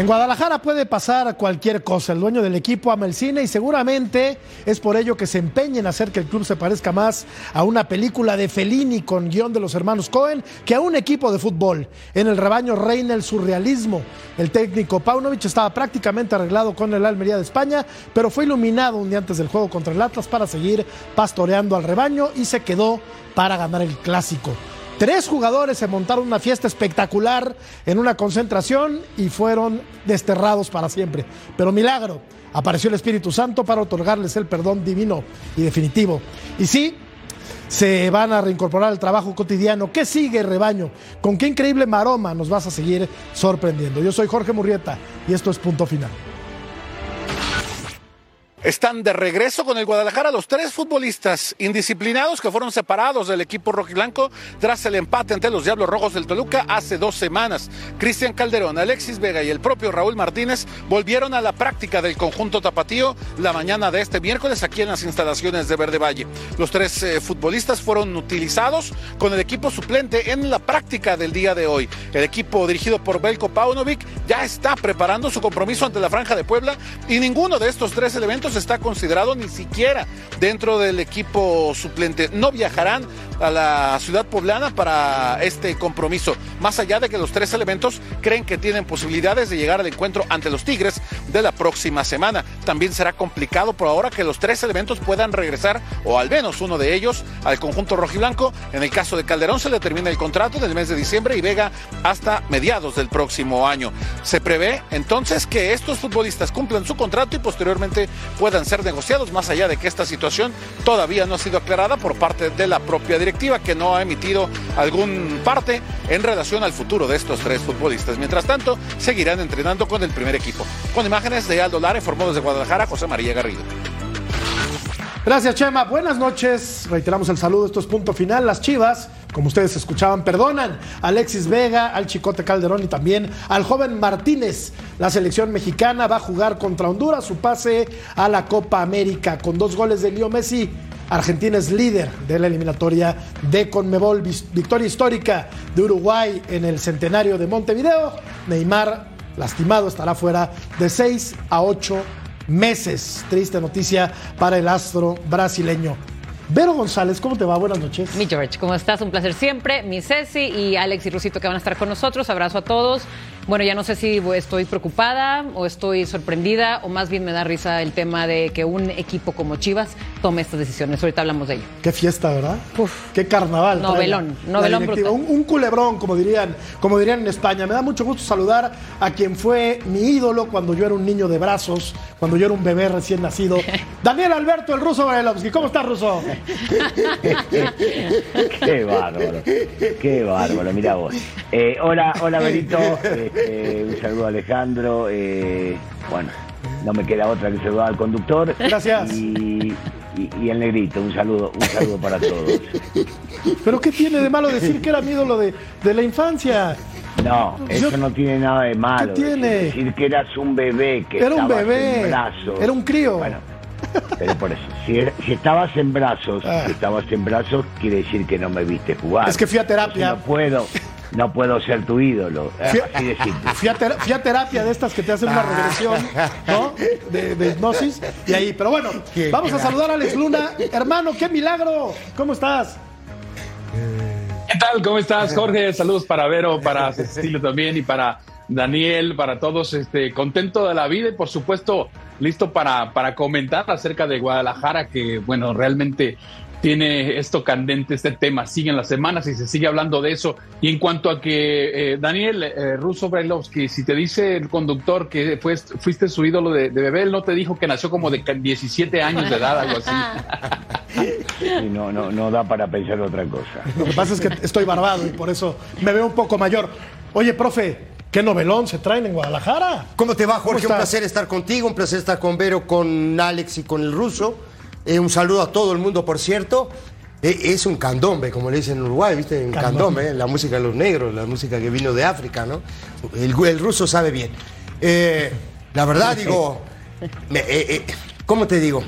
En Guadalajara puede pasar cualquier cosa. El dueño del equipo ama el cine y seguramente es por ello que se empeña en hacer que el club se parezca más a una película de Fellini con guion de los hermanos Cohen que a un equipo de fútbol. En el rebaño reina el surrealismo. El técnico Paunovic estaba prácticamente arreglado con el Almería de España, pero fue iluminado un día antes del juego contra el Atlas para seguir pastoreando al rebaño y se quedó para ganar el clásico. Tres jugadores se montaron una fiesta espectacular en una concentración y fueron desterrados para siempre. Pero milagro, apareció el Espíritu Santo para otorgarles el perdón divino y definitivo. Y sí, se van a reincorporar al trabajo cotidiano. ¿Qué sigue, rebaño? ¿Con qué increíble maroma nos vas a seguir sorprendiendo? Yo soy Jorge Murrieta y esto es Punto Final. Están de regreso con el Guadalajara los tres futbolistas indisciplinados que fueron separados del equipo rojiblanco tras el empate ante los Diablos Rojos del Toluca hace dos semanas. Cristian Calderón, Alexis Vega y el propio Raúl Martínez volvieron a la práctica del conjunto tapatío la mañana de este miércoles aquí en las instalaciones de Verde Valle. Los tres eh, futbolistas fueron utilizados con el equipo suplente en la práctica del día de hoy. El equipo dirigido por Belko Paunovic ya está preparando su compromiso ante la Franja de Puebla y ninguno de estos tres elementos está considerado ni siquiera dentro del equipo suplente. No viajarán a la ciudad poblana para este compromiso, más allá de que los tres elementos creen que tienen posibilidades de llegar al encuentro ante los Tigres de la próxima semana. También será complicado por ahora que los tres elementos puedan regresar, o al menos uno de ellos, al conjunto rojiblanco. En el caso de Calderón se le termina el contrato del mes de diciembre y Vega hasta mediados del próximo año. Se prevé entonces que estos futbolistas cumplan su contrato y posteriormente puedan ser negociados, más allá de que esta situación todavía no ha sido aclarada por parte de la propia directiva, que no ha emitido algún parte en relación al futuro de estos tres futbolistas. Mientras tanto, seguirán entrenando con el primer equipo. Con imágenes de Aldo Lara, formó desde Guadalajara, José María Garrido. Gracias, Chema. Buenas noches. Reiteramos el saludo. Esto es punto final. Las Chivas, como ustedes escuchaban, perdonan a Alexis Vega, al Chicote Calderón y también al joven Martínez. La selección mexicana va a jugar contra Honduras su pase a la Copa América con dos goles de Leo Messi. Argentina es líder de la eliminatoria de Conmebol. Victoria histórica de Uruguay en el centenario de Montevideo. Neymar, lastimado, estará fuera de 6 a 8 meses. Triste noticia para el astro brasileño. Vero González, ¿cómo te va? Buenas noches. Mi George, ¿cómo estás? Un placer siempre. Mi Ceci y Alex y Rusito que van a estar con nosotros. Abrazo a todos. Bueno, ya no sé si estoy preocupada o estoy sorprendida o más bien me da risa el tema de que un equipo como Chivas tome estas decisiones. Ahorita hablamos de ello. Qué fiesta, ¿verdad? Uf, qué carnaval. Novelón, novelón brutal. Un, un, culebrón, como dirían, como dirían en España. Me da mucho gusto saludar a quien fue mi ídolo cuando yo era un niño de brazos, cuando yo era un bebé recién nacido. Daniel Alberto, el ruso Varelovsky. ¿Cómo estás, ruso? qué bárbaro, qué bárbaro, mira vos. Eh, hola, hola, Benito. Eh, un saludo a Alejandro. Eh, bueno, no me queda otra que saludar al conductor. Gracias. Y, y, el negrito, un saludo, un saludo para todos. ¿Pero qué tiene de malo decir que era mi ídolo de, de la infancia? No, eso no tiene nada de malo. ¿Qué tiene? Decir que eras un bebé, que era un bebé, en brazos. Era un crío. Bueno, pero por eso, si, si estabas en brazos, Ah. si estabas en brazos, quiere decir que no me viste jugar. Es que fui a terapia. No puedo, no puedo ser tu ídolo. Fui, Así de simple. fui a, ter- fui a terapia de estas que te hacen una regresión, ¿no? De, de hipnosis. Y ahí, pero bueno, vamos a saludar a Alex Luna. Hermano, qué milagro. ¿Cómo estás? ¿Qué tal? ¿Cómo estás, Jorge? Saludos para Vero, para Cecilio también y para Daniel, para todos. Este, contento de la vida y, por supuesto, listo para, para comentar acerca de Guadalajara, que, bueno, realmente tiene esto candente, este tema. Siguen las semanas y se sigue hablando de eso. Y en cuanto a que eh, Daniel eh, Russo Brailovsky, si te dice el conductor que fue, fuiste su ídolo de, bebé, él no te dijo que nació como de 17 años de edad, algo así. no, no, no da para pensar otra cosa. Lo que pasa es que estoy barbado y por eso me veo un poco mayor. Oye, profe, ¿Qué novelón se traen en Guadalajara? ¿Cómo te va, Jorge? Un placer estar contigo, un placer estar con Vero, con Alex y con el ruso. Eh, un saludo a todo el mundo, por cierto. Eh, es un candombe, como le dicen en Uruguay, ¿viste? Un candombe, eh, la música de los negros, la música que vino de África, ¿no? El, ruso sabe bien. la verdad, digo, ¿cómo te digo?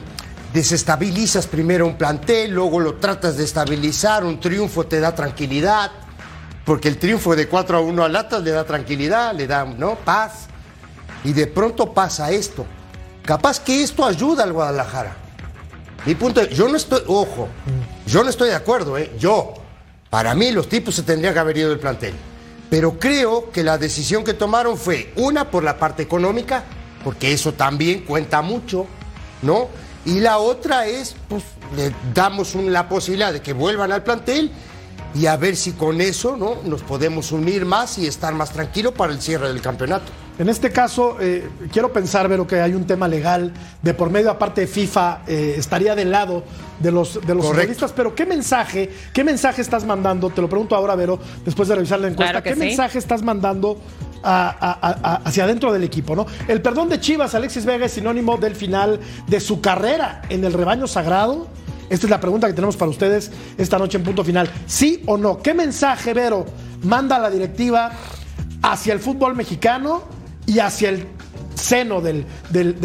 Desestabilizas primero un plantel, luego lo tratas de estabilizar, un triunfo te da tranquilidad, porque el triunfo de 4 a 1 al Atlas le da tranquilidad, le da ¿no? paz, y de pronto pasa esto. Capaz que esto ayuda al Guadalajara. Mi punto, yo no estoy, ojo, yo no estoy de acuerdo, ¿eh? Yo, para mí los tipos se tendrían que haber ido del plantel. Pero creo que la decisión que tomaron fue, una, por la parte económica, porque eso también cuenta mucho, ¿no? Y la otra es, pues, le damos la posibilidad de que vuelvan al plantel y a ver si con eso, ¿no? Nos podemos unir más y estar más tranquilos para el cierre del campeonato. En este caso, eh, quiero pensar, Vero, que hay un tema legal de por medio, aparte de FIFA, eh, estaría del lado de los, de los futbolistas, pero ¿qué mensaje, qué mensaje estás mandando? Te lo pregunto ahora, Vero, después de revisar la encuesta. ¿Qué mensaje estás mandando hacia adentro del equipo, ¿no? El perdón de Chivas, Alexis Vega, es sinónimo del final de su carrera en el rebaño sagrado. Esta es la pregunta que tenemos para ustedes esta noche en punto final. ¿Sí o no? ¿Qué mensaje, Vero, manda la directiva hacia el fútbol mexicano? Y hacia el seno del,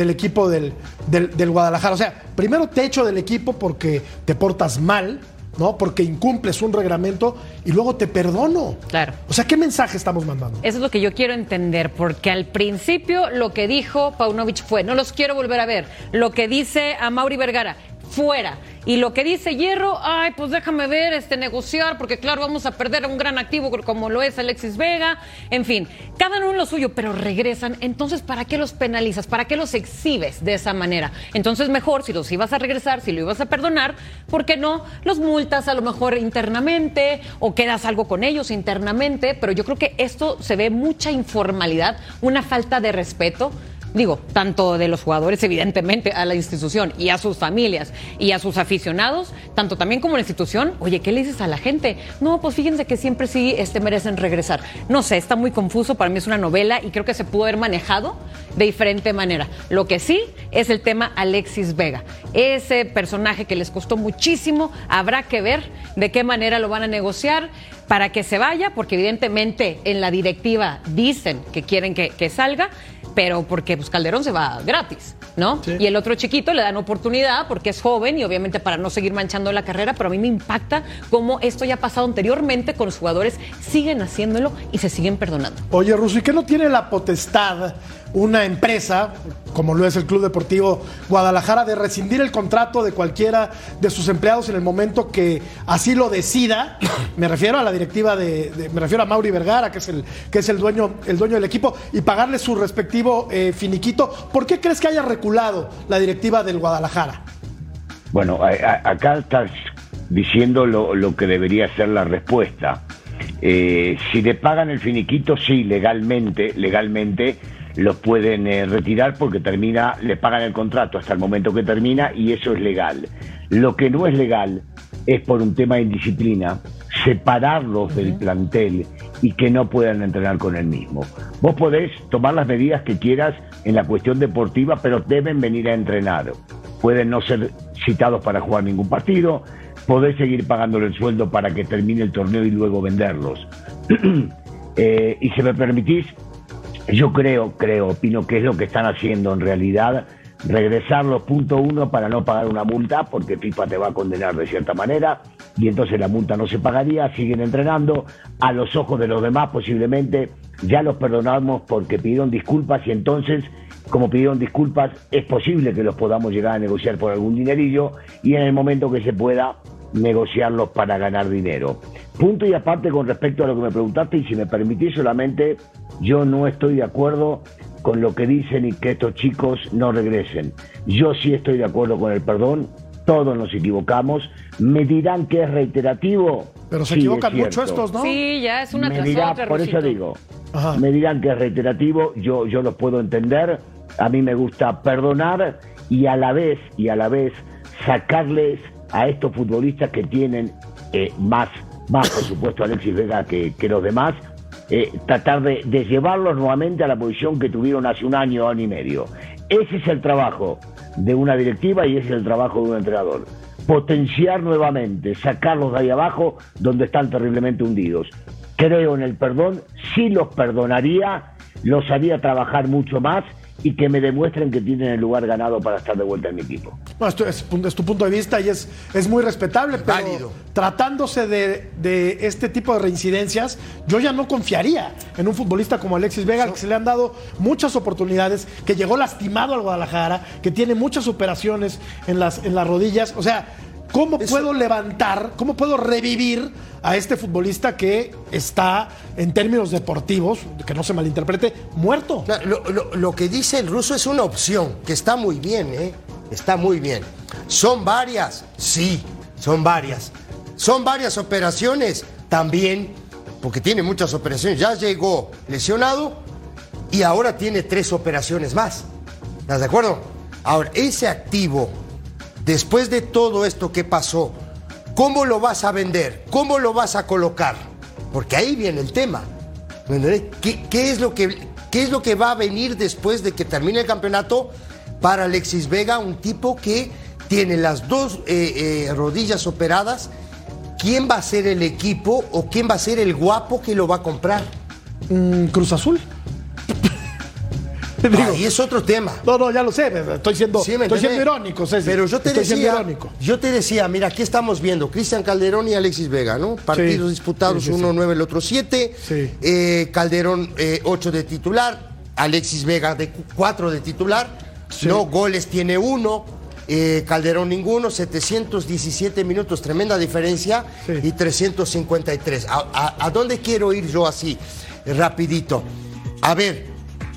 equipo del, del, Guadalajara. O sea, primero te echo del equipo porque te portas mal, ¿no? Porque incumples un reglamento y luego te perdono. Claro. O sea, ¿qué mensaje estamos mandando? Eso es lo que yo quiero entender, porque al principio lo que dijo Paunovic fue, no los quiero volver a ver. Lo que dice a Mauri Vergara, fuera. Y lo que dice Hierro, ay, pues déjame ver, este, negociar, porque claro, vamos a perder a un gran activo como lo es Alexis Vega. En fin, cada uno lo suyo, pero regresan. Entonces, ¿para qué los penalizas? ¿Para qué los exhibes de esa manera? Entonces, mejor, si los ibas a regresar, si lo ibas a perdonar, ¿por qué no? Los multas a lo mejor internamente o quedas algo con ellos internamente, pero yo creo que esto se ve mucha informalidad, una falta de respeto digo, tanto de los jugadores, evidentemente, a la institución y a sus familias y a sus aficionados, tanto también como la institución, oye, ¿qué le dices a la gente? No, pues fíjense que siempre sí este, merecen regresar. No sé, está muy confuso, para mí es una novela y creo que se pudo haber manejado de diferente manera. Lo que sí es el tema Alexis Vega. Ese personaje que les costó muchísimo, habrá que ver de qué manera lo van a negociar para que se vaya, porque evidentemente en la directiva dicen que quieren que, que salga pero porque pues, Calderón se va gratis, ¿no? Y el otro chiquito le dan oportunidad porque es joven y obviamente para no seguir manchando la carrera, pero a mí me impacta cómo esto ya ha pasado anteriormente con los jugadores, siguen haciéndolo y se siguen perdonando. Oye, Russo, ¿y qué no tiene la potestad una empresa, como lo es el Club Deportivo Guadalajara, de rescindir el contrato de cualquiera de sus empleados en el momento que así lo decida. Me refiero a la directiva de, me refiero a Mauri Vergara, que es el, que es el dueño, el dueño del equipo, y pagarle su respectivo eh, finiquito. ¿Por qué crees que haya reculado la directiva del Guadalajara? Bueno, acá estás diciendo lo, que debería ser la respuesta. Eh, si le pagan el finiquito, sí, legalmente, legalmente los pueden eh, retirar porque termina, le pagan el contrato hasta el momento que termina y eso es legal. Lo que no es legal es por un tema de indisciplina separarlos del plantel y que no puedan entrenar con el mismo. Vos podés tomar las medidas que quieras en la cuestión deportiva, pero deben venir a entrenar. Pueden no ser citados para jugar ningún partido, podés seguir pagándole el sueldo para que termine el torneo y luego venderlos. Eh, y si me permitís, yo creo, creo, opino que es lo que están haciendo en realidad, regresar los punto uno para no pagar una multa, porque FIFA te va a condenar de cierta manera, y entonces la multa no se pagaría, siguen entrenando, a los ojos de los demás posiblemente ya los perdonamos porque pidieron disculpas y entonces, como pidieron disculpas, es posible que los podamos llegar a negociar por algún dinerillo y en el momento que se pueda negociarlos para ganar dinero. Punto y aparte con respecto a lo que me preguntaste y si me permitís solamente yo no estoy de acuerdo con lo que dicen y que estos chicos no regresen. Yo sí estoy de acuerdo con el perdón, todos nos equivocamos, Me dirán que es reiterativo. Pero se Sí, equivocan es mucho estos, ¿no? Sí, ya es una me dirá, otra, por eso digo, Ajá. me dirán que es reiterativo, yo, yo lo puedo entender, a mí me gusta perdonar y a la vez, y a la vez sacarles a estos futbolistas que tienen eh, más, más por supuesto Alexis Vega que, que los demás, eh, tratar de, de llevarlos nuevamente a la posición que tuvieron hace un año, año y medio. Ese es el trabajo de una directiva y ese es el trabajo de un entrenador. Potenciar nuevamente, sacarlos de ahí abajo donde están terriblemente hundidos. Creo en el perdón, sí los perdonaría, los haría trabajar mucho más y que me demuestren que tienen el lugar ganado para estar de vuelta en mi equipo. No, esto es, es tu punto de vista y es, es muy respetable, pero Válido. tratándose de, de este tipo de reincidencias, yo ya no confiaría en un futbolista como Alexis Vega, al que se le han dado muchas oportunidades, que llegó lastimado al Guadalajara, que tiene muchas operaciones en las, en las rodillas. O sea, ¿cómo puedo levantar, cómo puedo revivir a este futbolista que está, en términos deportivos, que no se malinterprete, muerto? No, Lo, lo- lo que dice el ruso es una opción, que está muy bien, ¿eh? Está muy bien. ¿Son varias? Sí, son varias. ¿Son varias operaciones? También, porque tiene muchas operaciones. Ya llegó lesionado y ahora tiene tres operaciones más. ¿Estás de acuerdo? Ahora, ese activo, después de todo esto que pasó, ¿cómo lo vas a vender? ¿Cómo lo vas a colocar? Porque ahí viene el tema. ¿Me entendés? ¿Qué, es lo que, ¿Qué es lo que va a venir después de que termine el campeonato para Alexis Vega, un tipo que tiene las dos eh, eh, rodillas operadas? ¿Quién va a ser el equipo o quién va a ser el guapo que lo va a comprar? Mm, Cruz Azul. Digo, Ahí es otro tema. No, no, ya lo sé, estoy siendo, Sí, ¿me estoy siendo irónico, Ceci. Pero yo te estoy decía, yo te decía, mira, aquí estamos viendo Cristian Calderón y Alexis Vega, ¿no? Partidos Sí, disputados, sí, uno nueve, el otro siete. Sí. Eh, Calderón eh, ocho de titular, Alexis Vega de cu- cuatro de titular. No goles tiene uno. eh, Calderón ninguno, 717 minutos, tremenda diferencia, Sí. y 353. ¿A, a- a dónde quiero ir yo así, rapidito? A ver,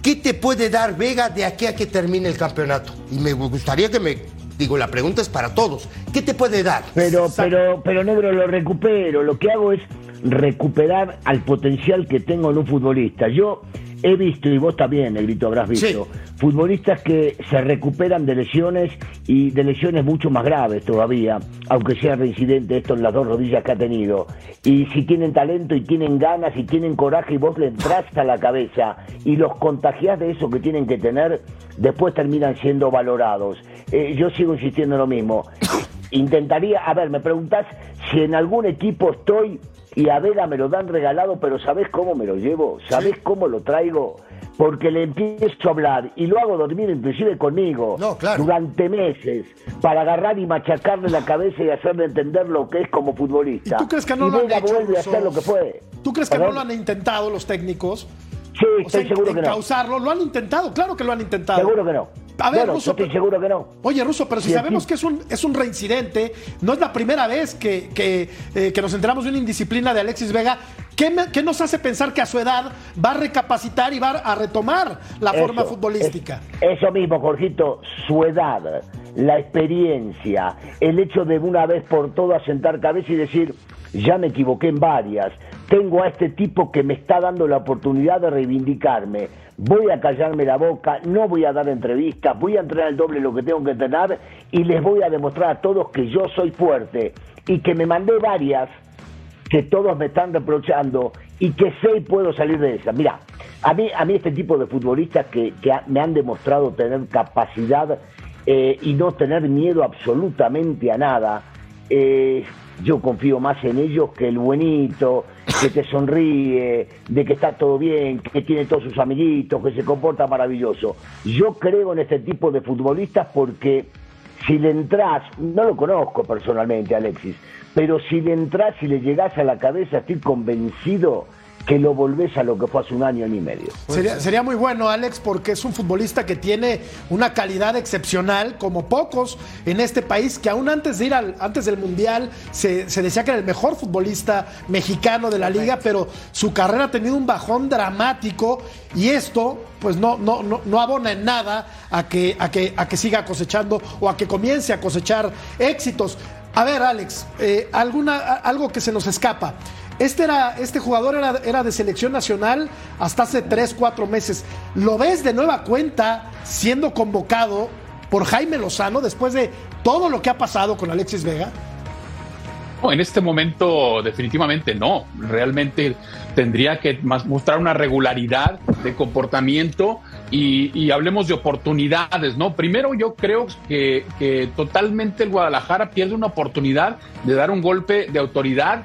¿qué te puede dar Vega de aquí a que termine el campeonato? Y me gustaría que me, digo, la pregunta es para todos. ¿Qué te puede dar? Pero, pero, pero negro, lo recupero. Lo que hago es recuperar al potencial que tengo en un futbolista. Yo he visto, y vos también, Negrito, habrás visto, futbolistas que se recuperan de lesiones y de lesiones mucho más graves todavía, aunque sea reincidente esto en las dos rodillas que ha tenido. Y si tienen talento y tienen ganas y tienen coraje y vos le entras a la cabeza y los contagiás de eso que tienen que tener, después terminan siendo valorados. Eh, yo sigo insistiendo en lo mismo. Intentaría, a ver, me preguntás si en algún equipo estoy y a Vega me lo dan regalado, pero ¿sabés cómo me lo llevo? ¿Sabés cómo lo traigo? Porque le empiezo a hablar y lo hago dormir inclusive conmigo No, claro. durante meses para agarrar y machacarle la cabeza y hacerle entender lo que es como futbolista. ¿Y tú crees que no Y lo han hecho, vuelve a Russo? hacer lo que fue. ¿Tú crees que no lo han intentado los técnicos? Sí, O sea, estoy seguro que no. encauzarlo, lo han intentado, claro que lo han intentado. Seguro que no. A ver, Bueno, Russo, yo estoy pero- seguro que no. Oye, Russo, pero si Sí, sabemos sí. que es un, es un reincidente, no es la primera vez que, que, eh, que nos enteramos de una indisciplina de Alexis Vega, ¿qué, me- qué nos hace pensar que a su edad va a recapacitar y va a retomar la forma futbolística? es- eso mismo, Jorgito, su edad, la experiencia, el hecho de una vez por todas sentar cabeza y decir, ya me equivoqué en varias, tengo a este tipo que me está dando la oportunidad de reivindicarme, voy a callarme la boca, no voy a dar entrevistas, voy a entrenar el doble lo que tengo que entrenar y les voy a demostrar a todos que yo soy fuerte y que me mandé varias que todos me están reprochando y que sé y puedo salir de esa. Mira, a mí, a mí este tipo de futbolistas que, me han demostrado tener capacidad eh, y no tener miedo absolutamente a nada, eh, yo confío más en ellos que el buenito, que te sonríe, de que está todo bien, que tiene todos sus amiguitos, que se comporta maravilloso. Yo creo en este tipo de futbolistas porque si le entras, no lo conozco personalmente, Alexis, pero si le entras y le llegás a la cabeza, estoy convencido que lo volvés a lo que fue hace un año y medio. Sería, sería muy bueno, Alex, porque es un futbolista que tiene una calidad excepcional, como pocos en este país, que aún antes de ir al, antes del Mundial se, se decía que era el mejor futbolista mexicano de la liga, pero su carrera ha tenido un bajón dramático y esto, pues no, no, no, no abona en nada a que, a, que, a que siga cosechando o a que comience a cosechar éxitos. A ver, Alex, eh, alguna, algo que se nos escapa. Este, era, este jugador era, era, de selección nacional hasta hace 3, 4 meses. ¿Lo ves de nueva cuenta siendo convocado por Jaime Lozano después de todo lo que ha pasado con Alexis Vega? En este momento definitivamente no. Realmente tendría que mostrar una regularidad de comportamiento y, hablemos de oportunidades, ¿no? Primero yo creo que, que, totalmente el Guadalajara pierde una oportunidad de dar un golpe de autoridad.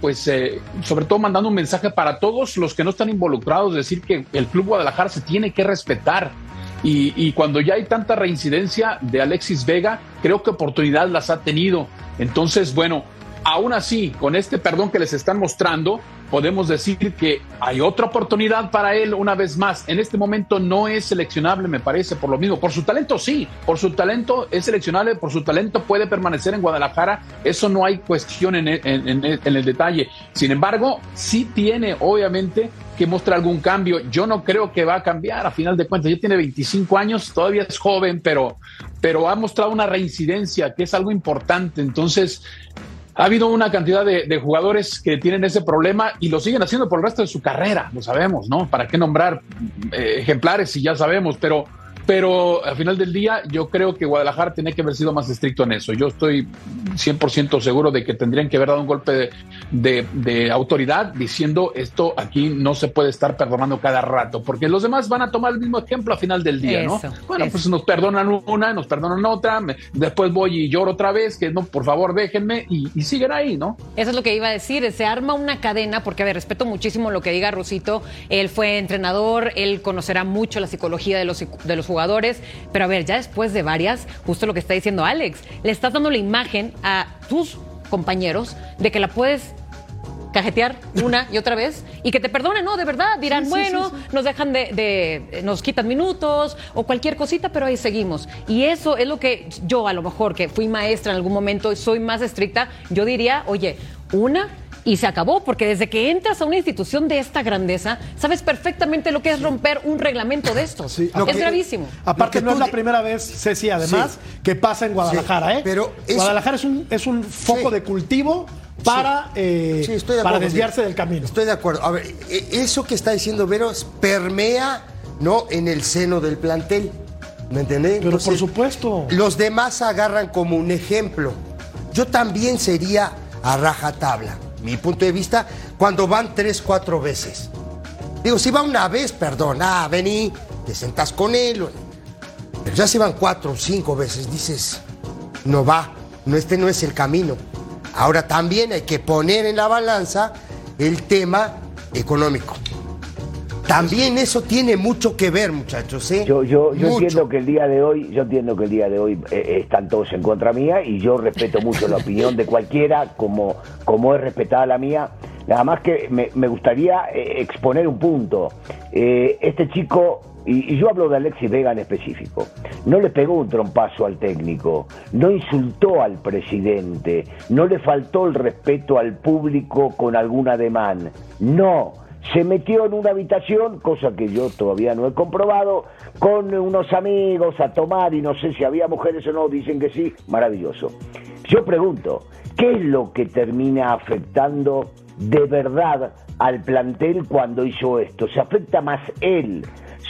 Pues eh, sobre todo mandando un mensaje para todos los que no están involucrados, decir que el Club Guadalajara se tiene que respetar, y, y, cuando ya hay tanta reincidencia de Alexis Vega, creo que oportunidad las ha tenido. Entonces, bueno, aún así, con este perdón que les están mostrando, podemos decir que hay otra oportunidad para él una vez más. En este momento no es seleccionable, me parece, por lo mismo. Por su talento sí, por su talento es seleccionable, por su talento puede permanecer en Guadalajara. Eso no hay cuestión en, el detalle. Sin embargo, sí tiene, obviamente, que mostrar algún cambio. Yo no creo que va a cambiar a final de cuentas. Ya tiene 25 años, todavía es joven, pero, pero ha mostrado una reincidencia, que es algo importante. Entonces, ha habido una cantidad de, jugadores que tienen ese problema y lo siguen haciendo por el resto de su carrera, lo sabemos, ¿no? ¿Para qué nombrar eh, ejemplares si ya sabemos? Pero pero al final del día yo creo que Guadalajara tiene que haber sido más estricto en eso. Yo estoy 100% seguro de que tendrían que haber dado un golpe de, autoridad diciendo esto aquí no se puede estar perdonando cada rato, porque los demás van a tomar el mismo ejemplo al final del día, ¿no? Bueno, pues nos perdonan una, nos perdonan otra, después voy y lloro otra vez, que no, por favor déjenme y, y siguen ahí, ¿no? Eso es lo que iba a decir, se arma una cadena, porque a ver, respeto muchísimo lo que diga Rusito, él fue entrenador, él conocerá mucho la psicología de los, de los jugadores, pero a ver, ya después de varias, justo lo que está diciendo Alex, le estás dando la imagen a tus compañeros de que la puedes cajetear una y otra vez y que te perdonen, ¿no? De verdad, dirán, bueno, nos dejan de, nos quitan minutos o cualquier cosita, pero ahí seguimos. Y eso es lo que yo, a lo mejor, que fui maestra en algún momento y soy más estricta, yo diría, oye, una y se acabó, porque desde que entras a una institución de esta grandeza, sabes perfectamente lo que es romper un reglamento de estos. es gravísimo. Aparte, no es la primera vez, Ceci, además, que pasa en Guadalajara, ¿eh? Pero Guadalajara es un, es un foco de cultivo para, eh, para desviarse del camino. Estoy de acuerdo. A ver, e, eso que está diciendo Vero permea ¿no? en el seno del plantel. ¿Me entendés? Pero por supuesto. Los demás agarran como un ejemplo. Yo también sería a rajatabla mi punto de vista, cuando van tres, cuatro veces. Digo, si va una vez, perdón, ah, vení, te sentás con él. Pero ya si van cuatro o cinco veces, dices, no va, no, este no es el camino. Ahora también hay que poner en la balanza el tema económico. También eso tiene mucho que ver, muchachos. ¿eh? Yo, yo, yo entiendo que el día de hoy, yo entiendo que el día de hoy eh, están todos en contra mía y yo respeto mucho la opinión de cualquiera, como, como es respetada la mía. Nada más que me, gustaría eh, exponer un punto. este chico, y, y, yo hablo de Alexis Vega en específico, no le pegó un trompazo al técnico, no insultó al presidente, no le faltó el respeto al público con algún ademán. No se metió en una habitación, cosa que yo todavía no he comprobado, con unos amigos a tomar y no sé si había mujeres o no, dicen que sí, maravilloso. Yo pregunto, ¿qué es lo que termina afectando de verdad al plantel cuando hizo esto? ¿Se afecta más él,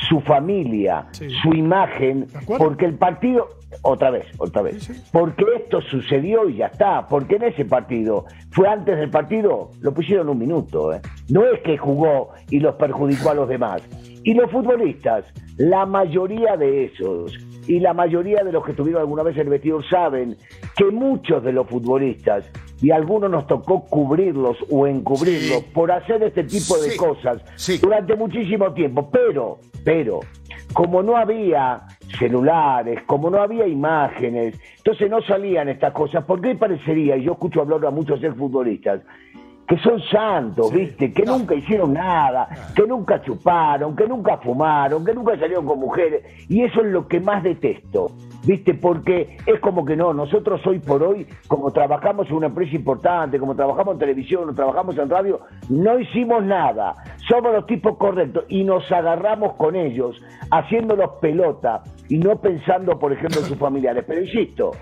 su familia, su imagen? Porque el partido, otra vez, otra vez. Porque esto sucedió y ya está. Porque en ese partido, fue antes del partido, lo pusieron un minuto. ¿eh? No es que jugó y los perjudicó a los demás. Y los futbolistas, la mayoría de esos, y la mayoría de los que tuvieron alguna vez el vestido saben que muchos de los futbolistas, y algunos nos tocó cubrirlos o encubrirlos por hacer este tipo de cosas durante muchísimo tiempo. Pero, pero, como no había celulares, como no había imágenes, entonces no salían estas cosas. ¿Por qué parecería, y yo escucho hablar a muchos futbolistas, que son santos, ¿viste? Que nunca hicieron nada, que nunca chuparon, que nunca fumaron, que nunca salieron con mujeres. Y eso es lo que más detesto, ¿viste? Porque es como que no, nosotros hoy por hoy, como trabajamos en una empresa importante, como trabajamos en televisión, o trabajamos en radio, no hicimos nada. Somos los tipos correctos y nos agarramos con ellos, haciéndolos pelota y no pensando, por ejemplo, en sus familiares. Pero insisto,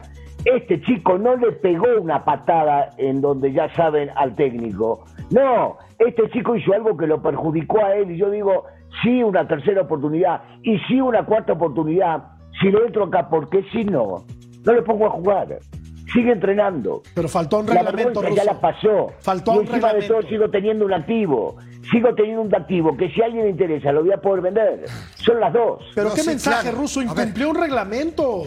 este chico no le pegó una patada en donde ya saben al técnico. No, este chico hizo algo que lo perjudicó a él y yo digo, sí una tercera oportunidad y sí una cuarta oportunidad, si le entro acá, ¿por qué si no? No le pongo a jugar. Sigue entrenando. Pero faltó un La reglamento, vergüenza ya la pasó. Faltó y un encima de reglamento. todo sigo teniendo un activo. Sigo teniendo un activo que si a alguien le interesa lo voy a poder vender. Son las dos. Pero No, qué sí, mensaje, claro. Ver. incumplió un reglamento.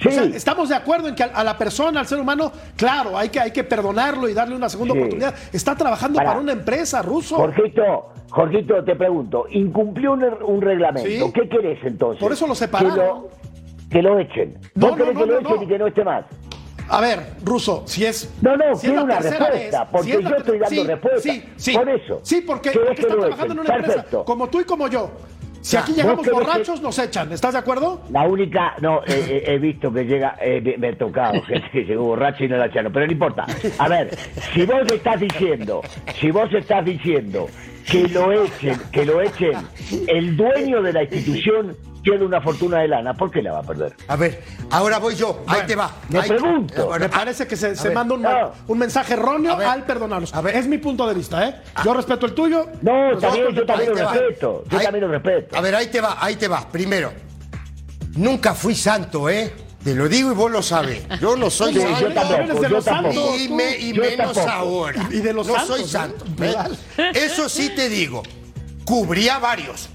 Sí. O sea, estamos de acuerdo en que a, la persona, al ser humano, claro, hay que, hay que perdonarlo y darle una segunda Sí. oportunidad. Está trabajando Pará. para una empresa, Russo. Jorgito, Jorgito, te pregunto, incumplió un, un reglamento. Sí. ¿Qué querés entonces? Por eso lo separaron. Que lo, que lo echen. No, ¿Vos querés no, que no, lo no, echen no. y que no esté más? A ver, Russo, si es. No, no, si quiero una respuesta, vez, porque si es yo estoy dando sí, respuesta. Sí, sí. Por eso. Sí, porque, ¿Querés porque que está trabajando en una empresa. Perfecto. Como tú y como yo. Si aquí llegamos que- borrachos, nos echan. ¿Estás de acuerdo? La única, no, eh, he visto que llega, eh, me, ha tocado que llegó borracha y no la echaron, pero no importa. A ver, si vos estás diciendo, si vos estás diciendo que lo echen, que lo echen, el dueño de la institución tiene una fortuna de lana, ¿por qué la va a perder? A ver, ahora voy yo. Ahí te va. me Ahí- pregunto. Me parece que se, se manda un, No. un mensaje erróneo ver. al perdonarlos. A ver. Es mi punto de vista, ¿eh? Yo respeto el tuyo. No, también, yo también lo respeto, yo Ahí- también lo respeto. A ver, ahí te va, ahí te va. Primero, nunca fui santo, ¿eh? Te lo digo y vos lo sabes. Yo no soy Sí, santo. yo tampoco, eres de yo los tampoco. santos, Y, tú. me- y Yo menos tampoco. ahora. Y de los no santos, soy santo. ¿eh? Eso sí te digo. Cubría varios.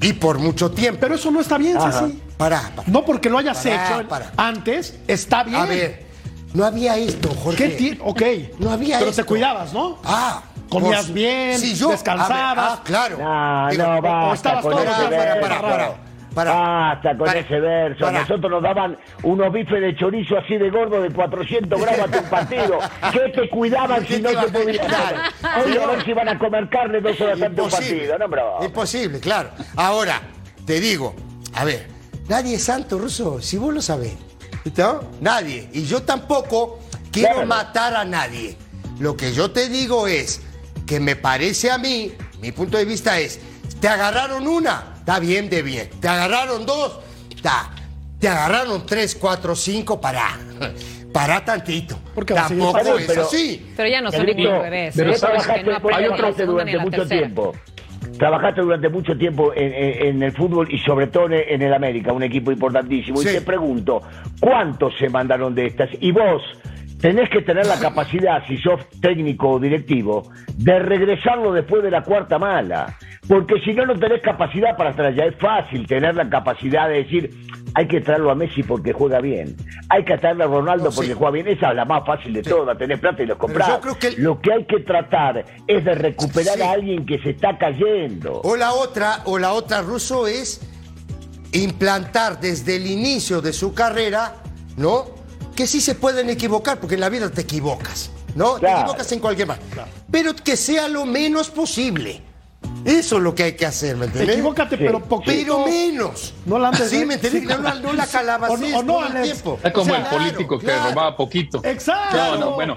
Y por mucho tiempo. Pero eso no está bien, Ajá. Ceci. Pará, pará. No porque lo hayas Pará, hecho pará. antes, está bien. A ver, no había esto, Jorge. ¿Qué ti- Ok. No había Pero esto. te cuidabas, ¿no? Ah. Comías bien, Sí, yo- descansabas. ver, ah, claro. No, Digo, no, o estabas todo el día verso. Para. Basta con Para. ese verso. Para. Nosotros nos daban unos bifes de chorizo así de gordo de 400 gramos ante un partido. ¿Qué te cuidaban si no ¿Qué te se iba a podía cuidar? hacer? Hoy a ver si van a comer carne dos horas antes un partido. No, bro. Imposible, claro. Ahora, te digo, a ver, nadie es santo, Ruso, si vos lo sabés. ¿No? Nadie. Y yo tampoco quiero Claro. matar a nadie. Lo que yo te digo es que me parece a mí, mi punto de vista es, te agarraron una, está bien de bien. Te agarraron dos, está. Te agarraron tres, cuatro, cinco, para. Para tantito. Porque Tampoco pasando, es pero- así. Pero ya no son ningún bebés. pero ¿eh? trabajaste, no durante mucho tercera. tiempo. Trabajaste durante mucho tiempo en, en- en el fútbol y sobre todo en, en el América, un equipo importantísimo. Sí. Y te pregunto, ¿cuántos se mandaron de estas? Y vos tenés que tener la capacidad, si sos técnico o directivo, de regresarlo después de la cuarta mala. Porque si no, no tenés capacidad para estar allá. Es fácil tener la capacidad de decir, hay que traerlo a Messi porque juega bien. Hay que traerlo a Ronaldo No, sí. porque juega bien. Esa es la más fácil de Sí. todas, tener plata y los comprar. yo creo que el- Lo que hay que tratar es de recuperar Sí. a alguien que se está cayendo. O la otra, o la otra ruso es implantar desde el inicio de su carrera, ¿no? Que sí se pueden equivocar, porque en la vida te equivocas, ¿no? Te equivocas en cualquier parte. Pero que sea lo menos posible. Eso es lo que hay que hacer, ¿me entiendes? Equivócate, Sí. pero poquito. Pero menos. No la andes, Sí, ¿eh? ¿me entiendes? Sí. No, la- no la calabas O no- o no, todo el Alex. tiempo. Es como O sea, el político claro, que claro. robaba poquito. Exacto. No, no, bueno.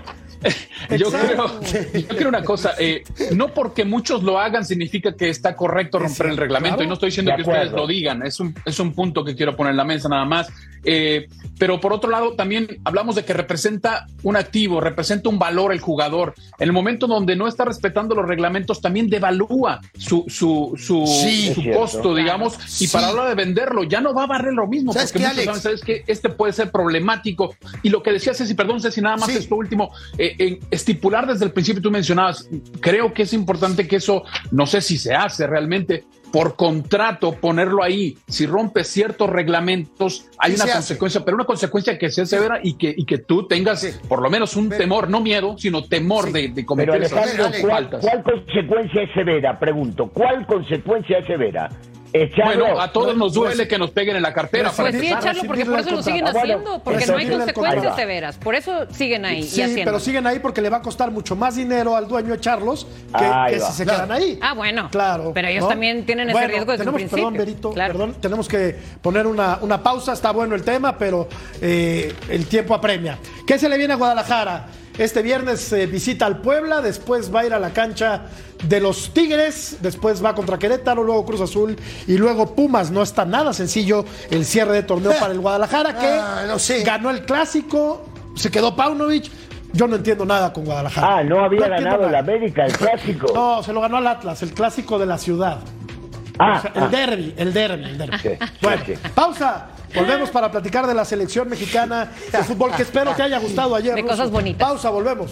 Yo creo, yo creo una cosa, eh, no porque muchos lo hagan significa que está correcto romper el reglamento claro. y no estoy diciendo que ustedes lo digan, es un, es un punto que quiero poner en la mesa nada más. Eh, pero por otro lado, también hablamos de que representa un activo, representa un valor el jugador. En el momento donde no está respetando los reglamentos, también devalúa su, su, su, Sí. su Es cierto. costo, digamos, y Sí. para la hora de venderlo, ya no va a barrer lo mismo, ¿Sabes porque qué, muchos Alex? saben, sabes que este puede ser problemático. Y lo que decía Ceci, perdón, Ceci, nada más Sí. esto último, eh, en estipular desde el principio, tú mencionabas, creo que es importante que eso, no sé si se hace realmente, por contrato, ponerlo ahí. Si rompes ciertos reglamentos, hay Sí una hace. consecuencia, pero una consecuencia que sea severa y que, y que tú tengas Sí. por lo menos un Pero- temor, no miedo, sino temor Sí. de, de Pero cometer esas Alejandro, Ale, ¿cuál, faltas. cuál consecuencia es severa? Pregunto, ¿cuál consecuencia es severa? Echarlo. Bueno, a todos No, nos no duele que nos peguen en la cartera. Pues para Pues sí, echarlo, porque por eso lo siguen haciendo, Bueno, porque no hay consecuencias severas. Por eso siguen ahí y Sí, haciendo. pero siguen ahí porque le va a costar mucho más dinero al dueño echarlos que, si se Claro. quedan ahí. Ah, bueno. Claro. Pero ellos también tienen ese riesgo un tenemos, principio. Perdón, Berito, Claro. perdón, tenemos que poner una, una pausa. Está bueno el tema, pero eh, el tiempo apremia. ¿Qué se le viene a Guadalajara? Este viernes eh, visita al Puebla, después va a ir a la cancha de los Tigres, después va contra Querétaro, luego Cruz Azul y luego Pumas. No está nada sencillo el cierre de torneo para el Guadalajara, que Ah, no sé. ganó el clásico, se quedó Paunovic. Yo no entiendo nada con Guadalajara. Ah, no había ganado el. América, el clásico. No, se lo ganó al Atlas, el clásico de la ciudad. Ah, O sea, el ah. derby, el derby, el derby. Bueno, pausa. Volvemos para platicar de la selección mexicana de fútbol que espero te haya gustado ayer. De Ruso. cosas bonitas. Pausa, volvemos.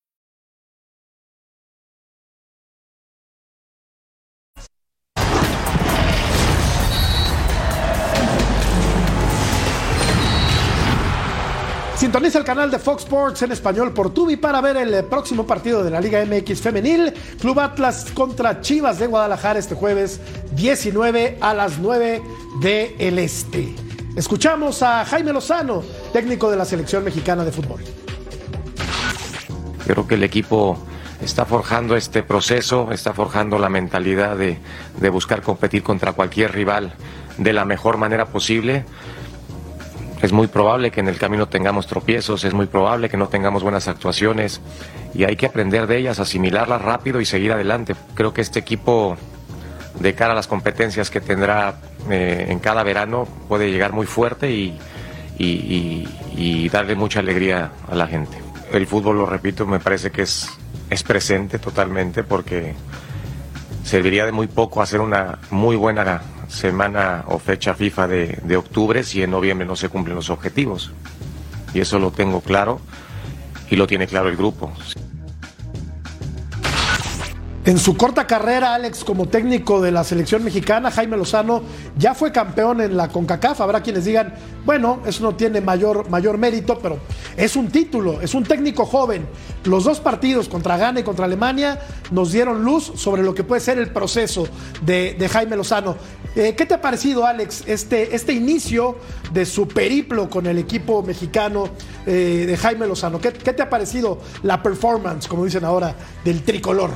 Sintoniza el canal de Fox Sports en español por Tubi para ver el eh, próximo partido de la Liga MX Femenil. Club Atlas contra Chivas de Guadalajara este jueves 19 a las 9 de el Este. Escuchamos a Jaime Lozano, técnico de la selección mexicana de fútbol. Creo que el equipo está forjando este proceso, está forjando la mentalidad de buscar competir contra cualquier rival de la mejor manera posible. Es muy probable que en el camino tengamos tropiezos, es muy probable que no tengamos buenas actuaciones y hay que aprender de ellas, asimilarlas rápido y seguir adelante. Creo que este equipo, de cara a las competencias que tendrá eh, en cada verano, puede llegar muy fuerte y, y- darle mucha alegría a la gente. El fútbol, lo repito, me parece que es, es presente totalmente porque serviría de muy poco hacer una muy buena semana o fecha FIFA de, de octubre si en noviembre no se cumplen los objetivos. Y eso lo tengo claro y lo tiene claro el grupo. En su corta carrera, Alex, como técnico de la selección mexicana, Jaime Lozano ya fue campeón en la CONCACAF. Habrá quienes digan, bueno, eso no tiene mayor, mayor mérito, pero es un título, es un técnico joven. Los dos partidos contra Ghana y contra Alemania nos dieron luz sobre lo que puede ser el proceso de, de Jaime Lozano. Eh, ¿Qué te ha parecido, Alex, este, este inicio de su periplo con el equipo mexicano eh, de Jaime Lozano? ¿Qué, ¿Qué te ha parecido la performance, como dicen ahora, del tricolor?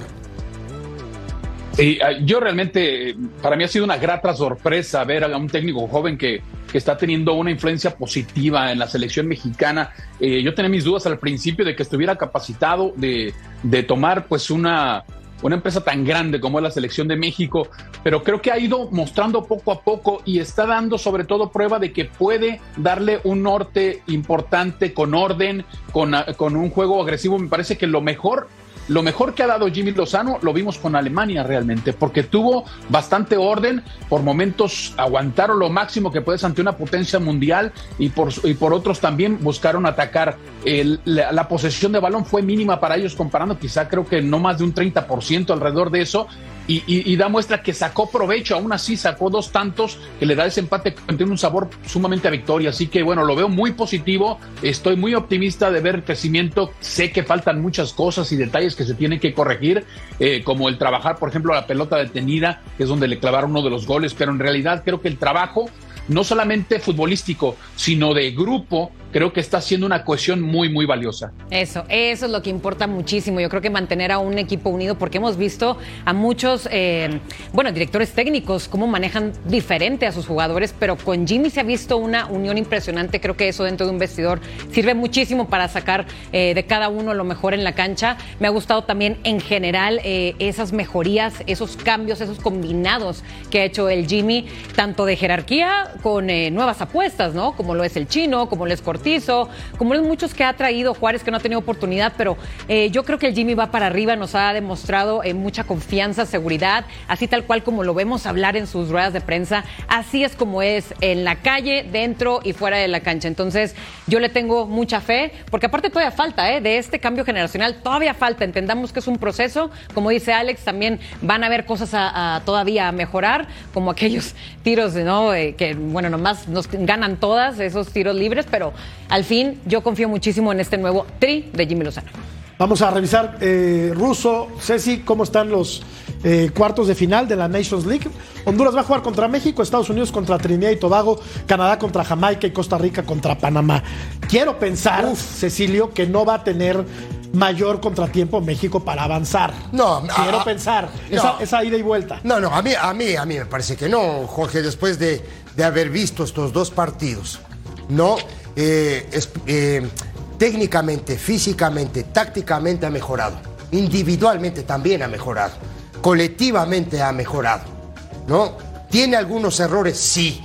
Ah, yo realmente, para mí ha sido una grata sorpresa ver a un técnico joven que, que está teniendo una influencia positiva en la selección mexicana. Eh, yo tenía mis dudas al principio de que estuviera capacitado de, de tomar pues una, una empresa tan grande como es la selección de México, pero creo que ha ido mostrando poco a poco y está dando sobre todo prueba de que puede darle un norte importante con orden, con, con un juego agresivo. Me parece que lo mejor lo mejor que ha dado Jimmy Lozano lo vimos con Alemania realmente, porque tuvo bastante orden, por momentos aguantaron lo máximo que puedes ante una potencia mundial y por, y por otros también buscaron atacar. El- la, la posesión de balón fue mínima para ellos comparando quizá creo que no más de un 30% alrededor de eso y, y- y da muestra que sacó provecho, aún así sacó dos tantos que le da ese empate que tiene un sabor sumamente a victoria, así que bueno, lo veo muy positivo, estoy muy optimista de ver crecimiento, sé que faltan muchas cosas y detalles que se tienen que corregir, eh, como el trabajar, por ejemplo, la pelota detenida, que es donde le clavaron uno de los goles, pero en realidad creo que el trabajo no solamente futbolístico, sino de grupo, creo que está haciendo una cohesión muy, muy valiosa. Eso, eso es lo que importa muchísimo. Yo creo que mantener a un equipo unido, porque hemos visto a muchos, eh, bueno, directores técnicos cómo manejan diferente a sus jugadores, pero con Jimmy se ha visto una unión impresionante. Creo que eso dentro de un vestidor sirve muchísimo para sacar eh, de cada uno lo mejor en la cancha. Me ha gustado también en general eh, esas mejorías, esos cambios, esos combinados que ha hecho el Jimmy, tanto de jerarquía con nuevas apuestas, ¿no? Como lo es el chino, como lo es Cortés Como los muchos que ha traído Juárez que no ha tenido oportunidad, pero eh, yo creo que el Jimmy va para arriba, nos ha demostrado eh, mucha confianza, seguridad, así tal cual como lo vemos hablar en sus ruedas de prensa, así es como es en la calle, dentro y fuera de la cancha. Entonces, yo le tengo mucha fe, porque aparte todavía falta, ¿eh? De este cambio generacional, todavía falta, entendamos que es un proceso, como dice Alex, también van a haber cosas a, todavía a mejorar, como aquellos tiros, ¿no? Eh, que, bueno, nomás nos ganan todas esos tiros libres, pero al fin yo confío muchísimo en este nuevo tri de Jimmy Lozano. Vamos a revisar, eh, Russo, Ceci, cómo están los eh, cuartos de final de la Nations League. Honduras va a jugar contra México, Estados Unidos contra Trinidad y Tobago, Canadá contra Jamaica y Costa Rica contra Panamá. Quiero pensar, Cecilio, que no va a tener mayor contratiempo México para avanzar. No, quiero pensar esa, ida y vuelta. No, no, a mí, a mí, a mí me parece que no, Jorge, después de, haber visto estos dos partidos, no, eh, eh, técnicamente, físicamente, tácticamente ha mejorado, individualmente también ha mejorado, colectivamente ha mejorado, ¿no? Tiene algunos errores, sí.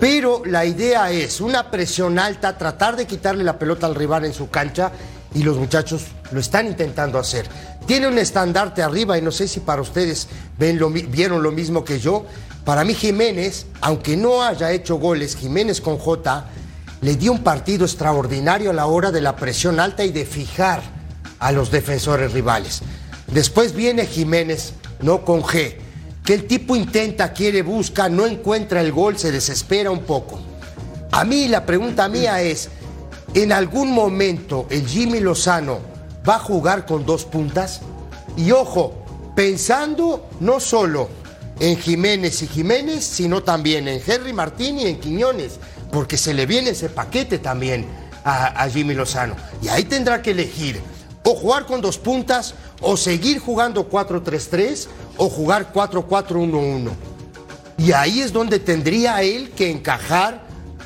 Pero la idea es una presión alta, tratar de quitarle la pelota al rival en su cancha y los muchachos lo están intentando hacer. Tiene un estandarte arriba y no sé si para ustedes ven lo, vieron lo mismo que yo. Para mí Jiménez, aunque no haya hecho goles, Jiménez con J le dio un partido extraordinario a la hora de la presión alta y de fijar a los defensores rivales. Después viene Jiménez, no con G, que el tipo intenta, quiere, busca, no encuentra el gol, se desespera un poco. A mí la pregunta mía es, en algún momento el Jimmy Lozano va a jugar con dos puntas. Y ojo, pensando no solo en Jiménez y Jiménez, sino también en Henry Martín y en Quiñones, porque se le viene ese paquete también a, Jimmy Lozano. Y ahí tendrá que elegir o jugar con dos puntas, o seguir jugando 4-3-3, o jugar 4-4-1-1. Y ahí es donde tendría él que encajar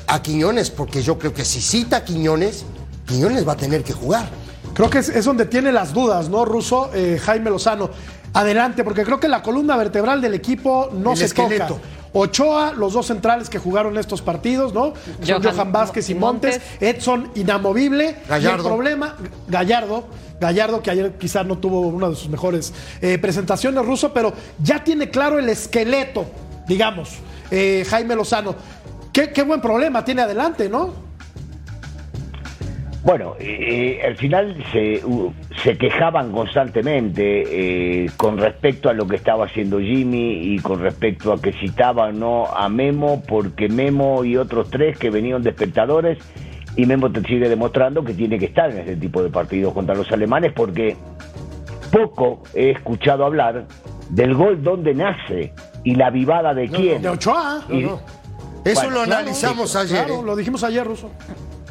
a Quiñones, porque yo creo que si cita a Quiñones, Quiñones va a tener que jugar. Creo que es, donde tiene las dudas, ¿no, Russo? Eh, Jaime Lozano. Adelante, porque creo que la columna vertebral del equipo no se esqueleto. Ochoa, los dos centrales que jugaron estos partidos, ¿no? Johan, Vázquez y Montes, Edson inamovible. Gallardo. el problema, Gallardo, Gallardo, que ayer quizás no tuvo una de sus mejores eh, presentaciones, Russo, pero ya tiene claro el esqueleto, digamos, eh, Jaime Lozano. Qué, buen problema tiene adelante, ¿no? Bueno, eh, al final se, se, quejaban constantemente eh, con respecto a lo que estaba haciendo Jimmy y con respecto a que citaban no a Memo, porque Memo y otros tres que venían de espectadores, y Memo te sigue demostrando que tiene que estar en ese tipo de partidos contra los alemanes, porque poco he escuchado hablar del gol donde nace y la vivada de quién. de Ochoa. Eso lo analizamos ayer. Claro, ¿eh? lo dijimos ayer, Ruso.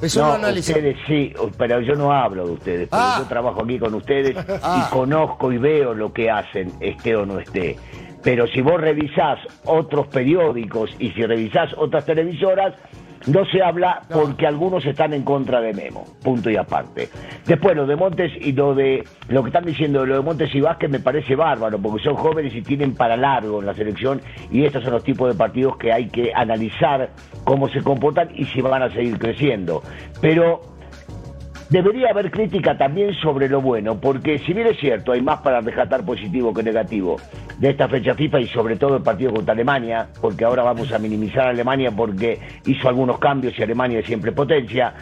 Eso lo analizamos. Ustedes sí, pero yo no hablo de ustedes, porque ah. yo trabajo aquí con ustedes ah. y conozco y veo lo que hacen, esté o no esté. Pero si vos revisás otros periódicos y si revisás otras televisoras, no se habla porque algunos están en contra de Memo, punto y aparte. Después lo de Montes y lo de lo que están diciendo de lo de Montes y Vázquez me parece bárbaro, porque son jóvenes y tienen para largo en la selección y estos son los tipos de partidos que hay que analizar cómo se comportan y si van a seguir creciendo. Pero Debería haber crítica también sobre lo bueno, porque si bien es cierto, hay más para rescatar positivo que negativo de esta fecha FIFA y sobre todo el partido contra Alemania, porque ahora vamos a minimizar a Alemania porque hizo algunos cambios y Alemania es siempre potencia.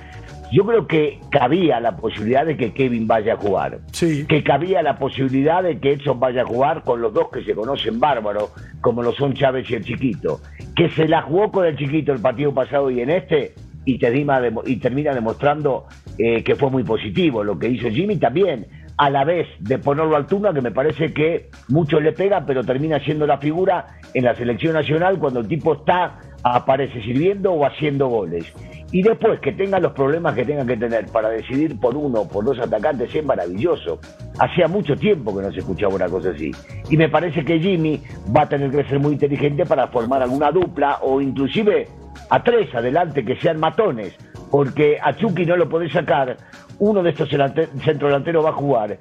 Yo creo que cabía la posibilidad de que Kevin vaya a jugar. Sí. Que cabía la posibilidad de que Edson vaya a jugar con los dos que se conocen bárbaro, como lo son Chávez y el chiquito. Que se la jugó con el chiquito el partido pasado y en este, y, y termina demostrando eh, que fue muy positivo. Lo que hizo Jimmy también, a la vez de ponerlo al turno, que me parece que mucho le pega, pero termina siendo la figura en la selección nacional cuando el tipo está, aparece sirviendo o haciendo goles. Y después que tenga los problemas que tenga que tener para decidir por uno o por dos atacantes es maravilloso. Hacía mucho tiempo que no se escuchaba una cosa así. Y me parece que Jimmy va a tener que ser muy inteligente para formar alguna dupla o inclusive a tres adelante que sean matones porque a Chucky no lo podés sacar, uno de estos centro delanteros va a jugar.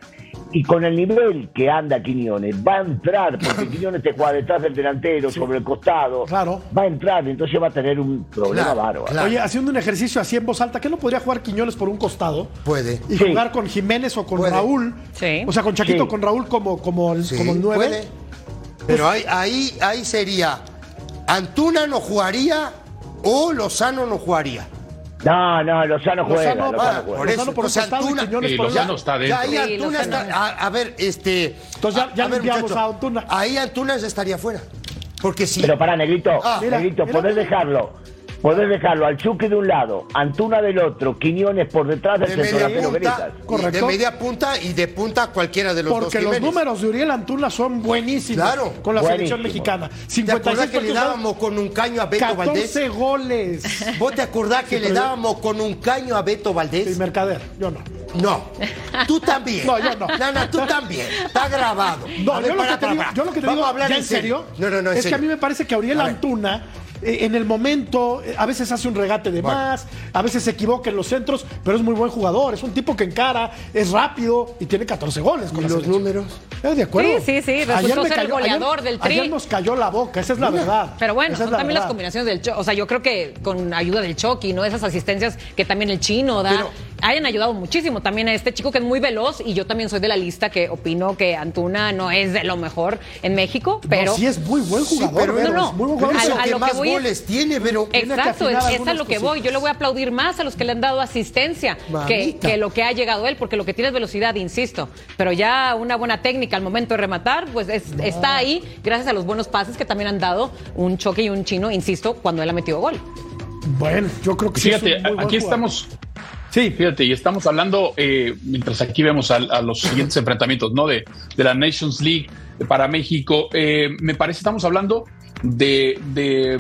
y con el nivel que anda Quiñones, va a entrar, porque Quiñones te juega detrás del delantero, sobre el costado. Claro. Va a entrar, entonces va a tener un problema Claro, bárbaro. claro. Oye, haciendo un ejercicio así en voz alta, ¿qué no podría jugar Quiñones por un costado? Puede. Y Sí. jugar con Jiménez o con Puede. Raúl. Sí. O sea, con Chaquito Sí. con Raúl como, como, el, Sí, como el 9. puede. Pero ahí, ahí, ahí sería, Antuna no jugaría o Lozano no jugaría. No, no, Lozano juega. Lozano, Lozano ah, juega. por eso, Lozano por y Lozano está Ya ahí dentro. Sí, está. A, a ver, este. Entonces ya- ya a ver, muchacho, a Antuna. Ahí Antuna ya estaría fuera. Porque si. Pero para Negrito, Ah, mira, Negrito, mira, podés mira. dejarlo. Podés dejarlo al Chucky de un lado, Antuna del otro, Quiñones por detrás del de punta, Veritas. Correcto. de media punta y de punta cualquiera de los dos Porque los números de Uriel Antuna son buenísimos Claro. con la selección mexicana. ¿Te 56 acordás que le dábamos con un caño a Beto Valdés? 14 goles. ¿Vos te acordás que le dábamos con un caño a Beto Y Valdés? Mercader, yo no. No. Tú también. No, yo no. No, no, tú también. Está grabado. No, A ver, yo, lo para, que te para, digo, yo lo que te Vamos digo, a hablar ya en serio. No, no, no, en es que serio. a mí me parece que Auriel. Antuna, en el momento, eh, a veces hace un regate de Bueno. más, a veces se equivoca en los centros, pero es muy buen jugador. Es un tipo que encara, es rápido y tiene 14 goles con ¿Y la los números? Eh, de acuerdo. Sí, sí, sí, resultó ser el goleador ayer- del Tri. Ayer nos cayó la boca, esa es la verdad. Pero bueno, son la también las combinaciones del Chucky. O sea, yo creo que con ayuda del Chucky, ¿no? Esas asistencias que también el chino da, Pero- hayan ayudado muchísimo también a este chico que es muy veloz. Y yo también soy de la lista que opino que Antuna no es de lo mejor en México, pero. No, sí es muy buen jugador. pero Vero, no, no. es muy buen Pero jugador. es A- a lo que más voy es- goles tiene, pero. Exacto, es, es a lo que cositas. voy. Yo le voy a aplaudir más a los que le han dado asistencia que, que lo que ha llegado él, porque lo que tiene es velocidad, insisto. Pero ya una buena técnica al momento de rematar, pues es- está ahí gracias a los buenos pases que también han dado un choque y un chino, insisto, cuando él ha metido gol. Bueno, yo creo que sí es Fíjate, un muy buen aquí jugador. estamos. Sí, Fíjate, y estamos hablando, eh, mientras aquí vemos a, a los siguientes enfrentamientos, ¿no? De, de la Nations League para México. eh, me parece, estamos hablando de, de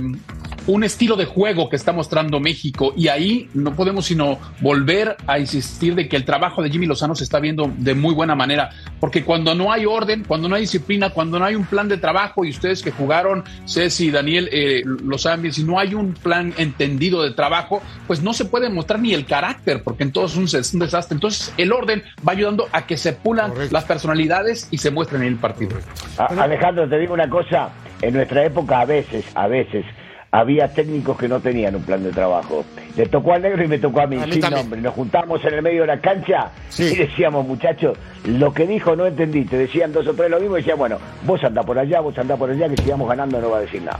un estilo de juego que está mostrando México y ahí no podemos sino volver a insistir de que el trabajo de Jimmy Lozano se está viendo de muy buena manera, porque cuando no hay orden, cuando no hay disciplina, cuando no hay un plan de trabajo y ustedes que jugaron, Ceci y Daniel eh, lo saben bien, si no hay un plan entendido de trabajo, pues no se puede mostrar ni el carácter, porque entonces es un, es un desastre. Entonces el orden va ayudando a que se pulan Correcto. las personalidades y se muestren en el partido. A- Alejandro, te digo una cosa, en nuestra época a veces, a veces, había técnicos que no tenían un plan de trabajo. Le tocó al negro y me tocó a mí, A mí sin también. nombre. Nos juntábamos en el medio de la cancha Sí. y decíamos, muchachos, lo que dijo no entendí. Te decían dos o tres lo mismo y decían, bueno, vos andá por allá, vos andá por allá, que sigamos ganando no va a decir nada.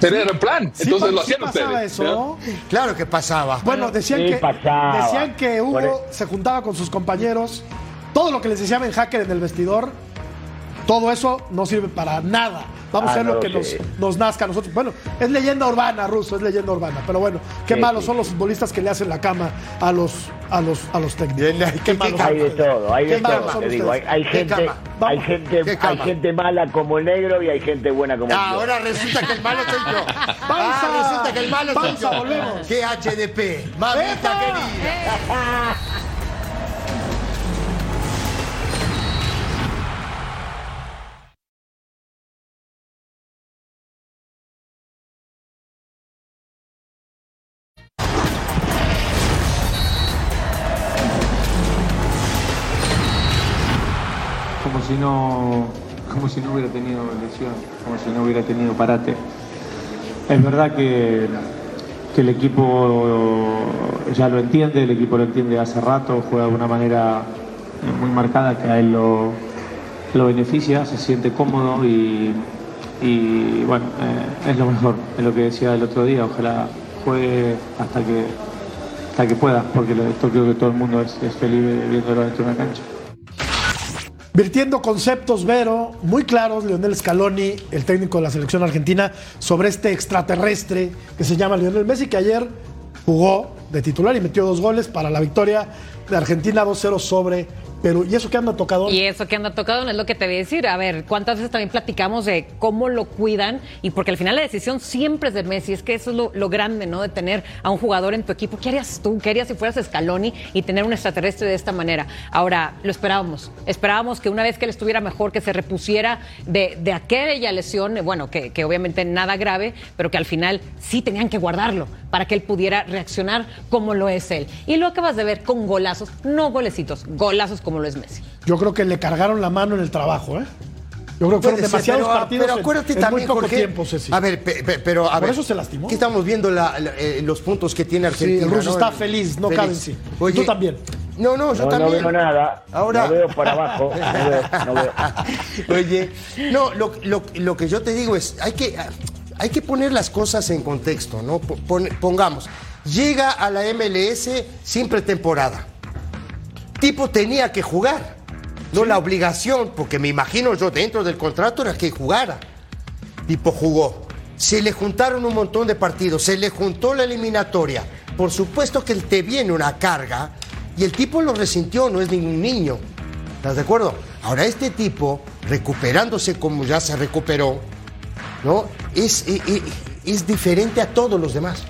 Pero era el plan, sí entonces lo sí hacían pasaba ustedes. eso. Claro que pasaba. Bueno, decían Sí, que pasaba. decían que Hugo e- se juntaba con sus compañeros, todo lo que les decían en hacker en el vestidor, todo eso no sirve para nada. Vamos Ah, a hacer no lo que nos, nos nazca a nosotros. Bueno, es leyenda urbana, Ruso, es leyenda urbana. Pero bueno, qué Sí, malos sí. son los futbolistas que le hacen la cama a los, a los, a los técnicos. Qué qué malos Hay de todo, hay de todo, son te digo. Hay, gente, hay gente, hay gente mala como el negro y hay gente buena como el Ah, ahora resulta que el malo soy yo. Pausa. Ah, resulta que el malo soy Pausa, yo. volvemos. Qué HDP. Mamita querida. Como si no hubiera tenido lesión, como si no hubiera tenido parate. Es verdad que, que el equipo ya lo entiende, el equipo lo entiende hace rato, juega de una manera muy marcada que a él lo, lo beneficia, se siente cómodo y, bueno, eh, es lo mejor, es lo que decía el otro día, ojalá juegue hasta que hasta que pueda, porque esto creo que todo el mundo es, es feliz viéndolo dentro de una cancha. Virtiendo conceptos, Vero, muy claros, Leonel Scaloni, el técnico de la selección argentina, sobre este extraterrestre que se llama Lionel Messi, que ayer jugó de titular y metió dos goles para la victoria de Argentina 2-0 sobre Perú. ¿Y eso que anda tocado? Y eso que anda tocado es lo que te voy a decir. A ver, ¿cuántas veces también platicamos de cómo lo cuidan? Y porque al final la decisión siempre es de Messi. Es que eso es lo, grande, ¿no? De tener a un jugador en tu equipo. ¿Qué harías tú? ¿Qué harías si fueras Scaloni y tener un extraterrestre de esta manera? Ahora, lo esperábamos. Esperábamos que una vez que él estuviera mejor, que se repusiera de, de aquella lesión, bueno, que, que obviamente nada grave, pero que al final sí tenían que guardarlo para que él pudiera reaccionar como lo es él. Y lo acabas de ver con golazos, no golecitos, golazos como como lo es Messi. Yo creo que le cargaron la mano en el trabajo, ¿eh? Yo creo que fueron ser, demasiados pero, partidos pero en- acuérdate en, también, muy poco Jorge, tiempo, Ceci. A ver, pe- pe- pero a Por ver, eso se lastimó. Aquí estamos viendo la- la- eh, los puntos que tiene Sí, Argentina. el ruso ¿no? está feliz, no cabe en sí. Oye, Tú también. No, no, yo No, no también. veo nada. Ahora. No veo para abajo. No veo, no veo. Oye, no, lo, lo- lo que yo te digo es, hay que, hay que poner las cosas en contexto, ¿no? Po- pon- pongamos, llega a la MLS sin pretemporada. Tipo tenía que jugar, no la obligación, porque me imagino yo dentro del contrato era que jugara. Tipo jugó. Se le juntaron un montón de partidos, se le juntó la eliminatoria. Por supuesto que te viene una carga y el tipo lo resintió, no es ningún niño. ¿Estás de acuerdo? Ahora este tipo, recuperándose como ya se recuperó, ¿no? Es, eh, eh, es diferente a todos los demás.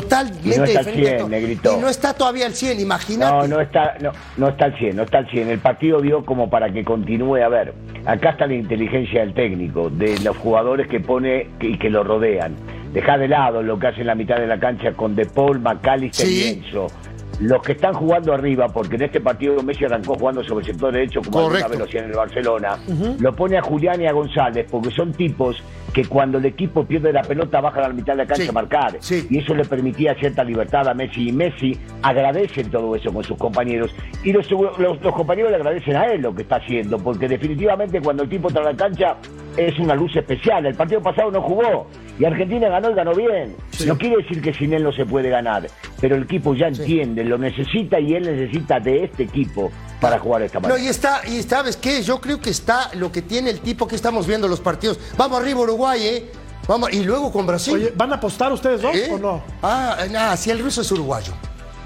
Totalmente no al diferente. a 100, to- negrito. Y no está todavía al 100, imagínate. No, no está, no, no está al 100, no está al 100. El partido dio como para que continúe. A ver, acá está la inteligencia del técnico, de los jugadores que pone y que lo rodean. Deja de lado lo que hace en la mitad de la cancha con De Paul, McAllister Sí. y Enzo. Los que están jugando arriba, porque en este partido Messi arrancó jugando sobre el sector derecho como lo hacía en el Barcelona, lo pone a Julián y a González, porque son tipos que cuando el equipo pierde la pelota bajan a la mitad de la cancha Sí. a marcar. Sí. Y eso le permitía cierta libertad a Messi. Y Messi agradece todo eso con sus compañeros. Y los, los- los compañeros le agradecen a él lo que está haciendo, porque definitivamente cuando el tipo entra a la cancha es una luz especial. El partido pasado no jugó y Argentina ganó y ganó bien. No quiere decir que sin él no se puede ganar, pero el equipo ya entiende, lo necesita y él necesita de este equipo para jugar esta No, manera. y está, y sabes qué, yo creo que está lo que tiene el tipo que estamos viendo los partidos. Vamos arriba Uruguay, ¿eh? Vamos, y luego con Brasil. Oye, ¿van a apostar ustedes dos ¿Eh? o no? Ah, nada, si el ruso es uruguayo.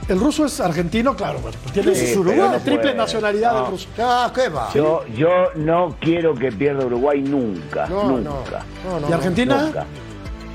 El ruso es argentino, claro, bueno, pues tiene Sí, su Uruguay, no triple puede. nacionalidad No. el ruso. Ah, ¿qué va? Yo, yo no quiero que pierda Uruguay nunca, No, no, nunca. no, no, ¿Y Argentina? Nunca.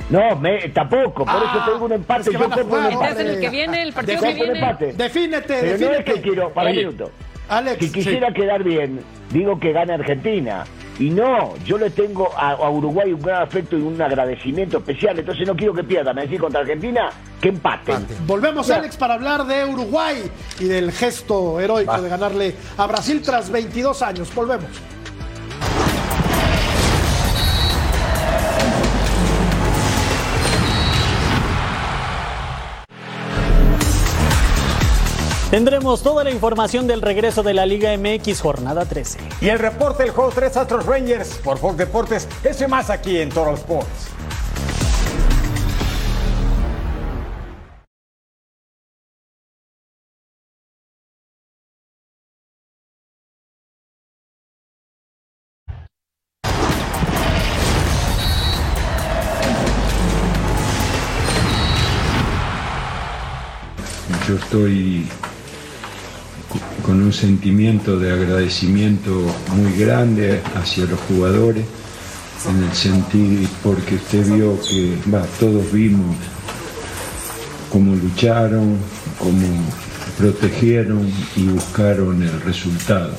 No, me- tampoco, por eso tengo un empate. es que yo un empate. Entonces, el que viene, el partido Yo que viene. empate. Defínete, Pero no es defínete. que quiero, para un minuto. Alex, Si quisiera sí. quedar bien, digo que gane Argentina. Y no, yo le tengo a, a Uruguay un gran afecto y un agradecimiento especial. Entonces no quiero que pierda. Me decís contra Argentina que empaten. Empate. Volvemos, Ya. Alex, para hablar de Uruguay y del gesto heroico de ganarle a Brasil tras 22 años. Volvemos. Tendremos toda la información del regreso de la Liga MX jornada 13. Y el reporte del juego 3 Astros Rangers por Fox Deportes. Ese más aquí en Total Sports. Estoy con un sentimiento de agradecimiento muy grande hacia los jugadores, en el sentido porque usted vio que, todos vimos cómo lucharon, cómo protegieron y buscaron el resultado.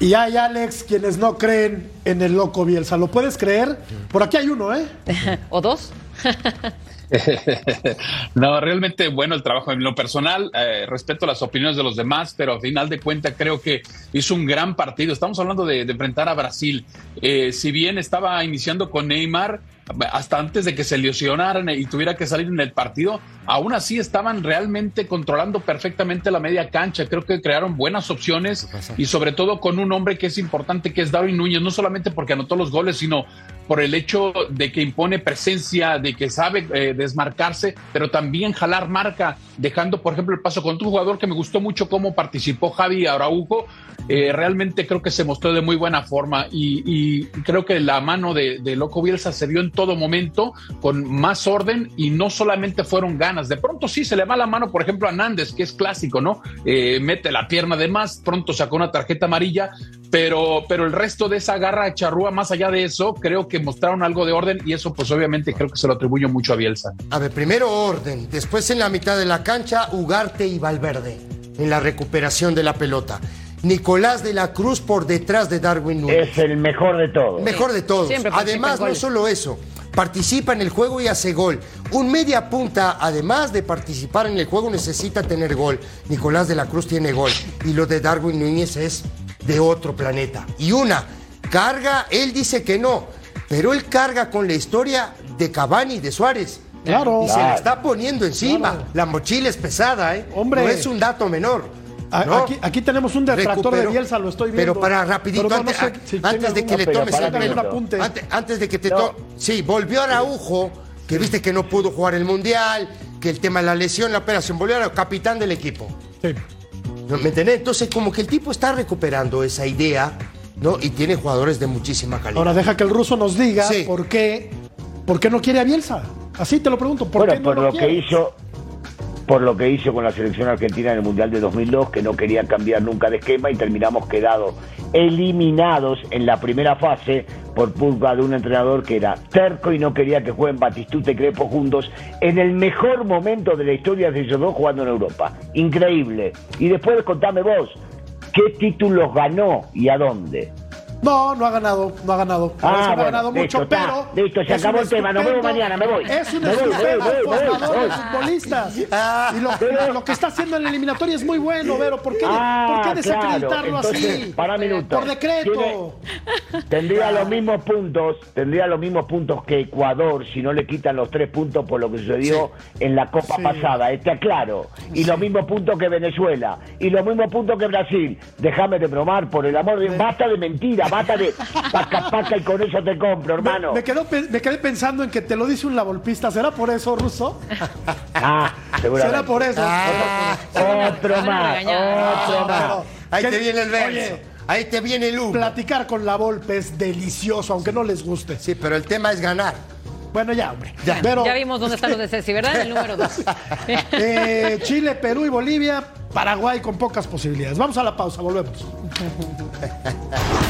Y hay, Alex, quienes no creen en el loco Bielsa. ¿Lo puedes creer? Por aquí hay uno, ¿eh? ¿O dos? no, realmente bueno el trabajo. En lo personal, eh, respeto las opiniones de los demás, pero a final de cuentas creo que hizo un gran partido. Estamos hablando de, de enfrentar a Brasil. Eh, si bien estaba iniciando con Neymar, hasta antes de que se lesionaran y tuviera que salir en el partido, aún así estaban realmente controlando perfectamente la media cancha. Creo que crearon buenas opciones y sobre todo con un hombre que es importante, que es Darwin Núñez, no solamente porque anotó los goles, sino por el hecho de que impone presencia, de que sabe eh, desmarcarse, pero también jalar marca, dejando, por ejemplo, el paso con tu jugador que me gustó mucho cómo participó Javi Araujo. Eh, realmente creo que se mostró de muy buena forma y, creo que la mano de, de, Loco Bielsa se vio en todo momento con más orden y no solamente fueron ganas. De pronto sí se le va la mano, por ejemplo, a Nández, que es clásico, ¿no? Eh, mete la pierna de más, pronto sacó una tarjeta amarilla, pero, pero el resto de esa garra charrúa, más allá de eso, creo que mostraron algo de orden y eso pues obviamente creo que se lo atribuyo mucho a Bielsa. A ver, primero orden, después en la mitad de la cancha, Ugarte y Valverde en la recuperación de la pelota. Nicolás de la Cruz por detrás de Darwin Núñez. Es el mejor de todos. Mejor de todos. Siempre Además, no solo eso. participa en el juego y hace gol. Un media punta, además de participar en el juego, necesita tener gol. Nicolás de la Cruz tiene gol. Y lo de Darwin Núñez es de otro planeta. Y una, carga, él dice que no, pero él carga con la historia de Cavani y de Suárez. Claro. Y se la está poniendo encima. Claro. La mochila es pesada, ¿eh? Hombre. No es un dato menor. Aquí, aquí tenemos un detractor de Bielsa, lo estoy viendo. Pero para rapidito, Pero no, no antes, sé si antes tenga de que le tomes el apunte. Antes, antes de que te to- Sí, volvió Araujo, que viste que no pudo jugar el Mundial, que el tema de la lesión, la operación, volvió a capitán del equipo. Sí. ¿No ¿Me entendés? Entonces, como que el tipo está recuperando esa idea, ¿no? Y tiene jugadores de muchísima calidad. Ahora deja que el ruso nos diga Sí. por qué, por qué no quiere a Bielsa. Así te lo pregunto. ¿por Bueno, qué no por lo lo que hizo, por lo que hizo con la selección argentina en el Mundial de 2002, que no quería cambiar nunca de esquema y terminamos quedados eliminados en la primera fase por culpa de un entrenador que era terco y no quería que jueguen Batistuta y Crepo juntos en el mejor momento de la historia de ellos dos jugando en Europa. Increíble. Y después contame vos, ¿qué títulos ganó y a dónde? No, no ha ganado, no ha ganado. Ah, no ha bueno, ganado listo, mucho, está. pero. Listo, se acabó el tema, nos vemos mañana, me voy. Es un Me voy, voy, estupendo voy, voy, formador me de voy. futbolistas. Y lo, lo que está haciendo en la eliminatoria es muy bueno, Vero. ¿Por qué, Ah, ¿por qué desacreditarlo claro. Entonces, así? para un minuto. Por decreto. Tendría los mismos puntos, tendría los mismos puntos que Ecuador si no le quitan los tres puntos por lo que sucedió en la Copa Sí. pasada, está claro. Y los mismos puntos que Venezuela, y los mismos puntos que Brasil. Déjame de bromar, por el amor de basta de mentira, basta de paca paca y con eso te compro, hermano. Me, quedo pe- me quedé pensando en que te lo dice un lavolpista. ¿Será por eso, Ruso? Ah, seguramente. ¿Será por eso? Ah, Otro más, otro más. Ahí ¿qué- te viene el verso. Oye, Ahí te viene el humo. platicar con la Volpe es delicioso, aunque no les guste. Sí, pero el tema es ganar. Bueno, ya, hombre. Ya. Pero, Ya vimos dónde están los de Ceci, ¿verdad? El número dos. eh, Chile, Perú y Bolivia, Paraguay con pocas posibilidades. Vamos a la pausa, volvemos.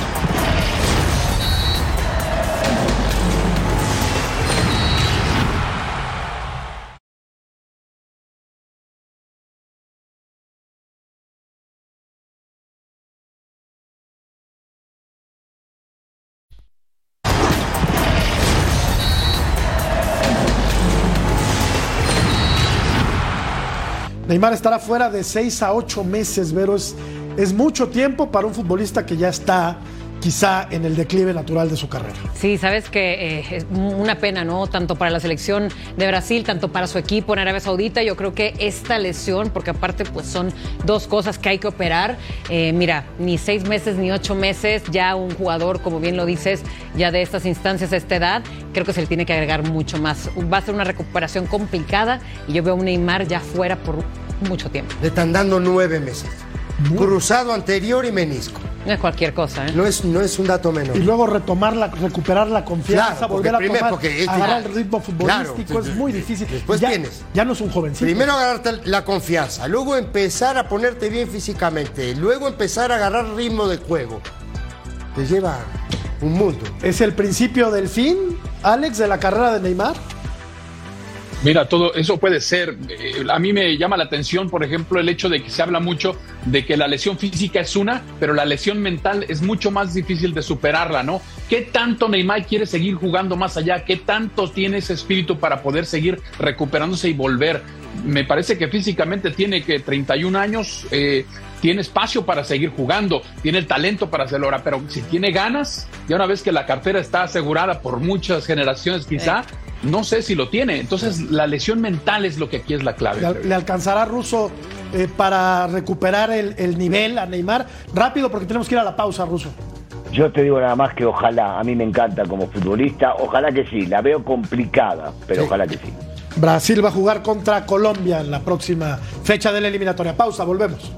Neymar estará fuera de 6 a 8 meses, Vero. Es, mucho tiempo para un futbolista que ya está quizá en el declive natural de su carrera. Sí, sabes que eh, es una pena, ¿no? Tanto para la selección de Brasil, tanto para su equipo en Arabia Saudita. Yo creo que esta lesión, porque aparte pues son dos cosas que hay que operar. Eh, mira, ni seis meses ni ocho meses, ya un jugador, como bien lo dices, ya de estas instancias a esta edad, creo que se le tiene que agregar mucho más. Va a ser una recuperación complicada y yo veo a Neymar ya fuera por mucho tiempo. Le están dando nueve meses. Cruzado anterior y menisco. No es cualquier cosa, ¿eh? No es, no es un dato menor. Y luego retomar la, recuperar la confianza, Claro, volver a primero- tomar, porque agarrar el ritmo futbolístico, Claro, es muy difícil. después ya, tienes. Ya no es un jovencito. Primero agarrarte la confianza, luego empezar a ponerte bien físicamente, luego empezar a agarrar ritmo de juego. Te lleva un mundo. ¿Es el principio del fin, Alex, de la carrera de Neymar? Mira, todo eso puede ser. Eh, A mí me llama la atención, por ejemplo, el hecho de que se habla mucho de que la lesión física es una, pero la lesión mental es mucho más difícil de superarla, ¿no? ¿Qué tanto Neymar quiere seguir jugando más allá? ¿Qué tanto tiene ese espíritu para poder seguir recuperándose y volver? Me parece que físicamente tiene que 31 años, eh, tiene espacio para seguir jugando, tiene el talento para hacerlo ahora, pero si tiene ganas, ya una vez que la cartera está asegurada por muchas generaciones quizá, no sé si lo tiene. Entonces la lesión mental es lo que aquí es la clave. ¿Le, al- le alcanzará Russo eh, para recuperar el, el nivel a Neymar? Rápido, porque tenemos que ir a la pausa, Russo. Yo te digo nada más que ojalá, a mí me encanta como futbolista, ojalá que sí, la veo complicada, pero Sí. ojalá que sí. Brasil va a jugar contra Colombia en la próxima fecha de la eliminatoria. Pausa, volvemos.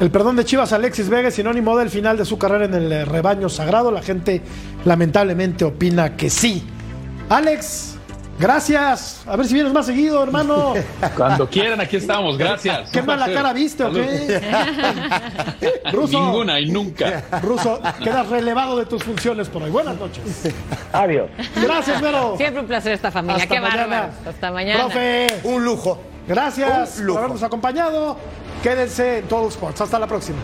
El perdón de Chivas a Alexis Vega es sinónimo del final de su carrera en el eh, rebaño sagrado. La gente lamentablemente opina que sí. Alex, Gracias. A ver si vienes más seguido, hermano. Cuando quieran, aquí estamos. Gracias. ¿Qué mala cara viste o qué? Ruso. Ninguna y nunca. Ruso, quedas relevado de tus funciones por hoy. Buenas noches. Adiós. Gracias, Vero. Siempre un placer esta familia. Hasta Qué mañana. bárbaro. Hasta mañana. Profe. Un lujo. Gracias Un lujo. por habernos acompañado. Quédense en Total Sports. Hasta la próxima.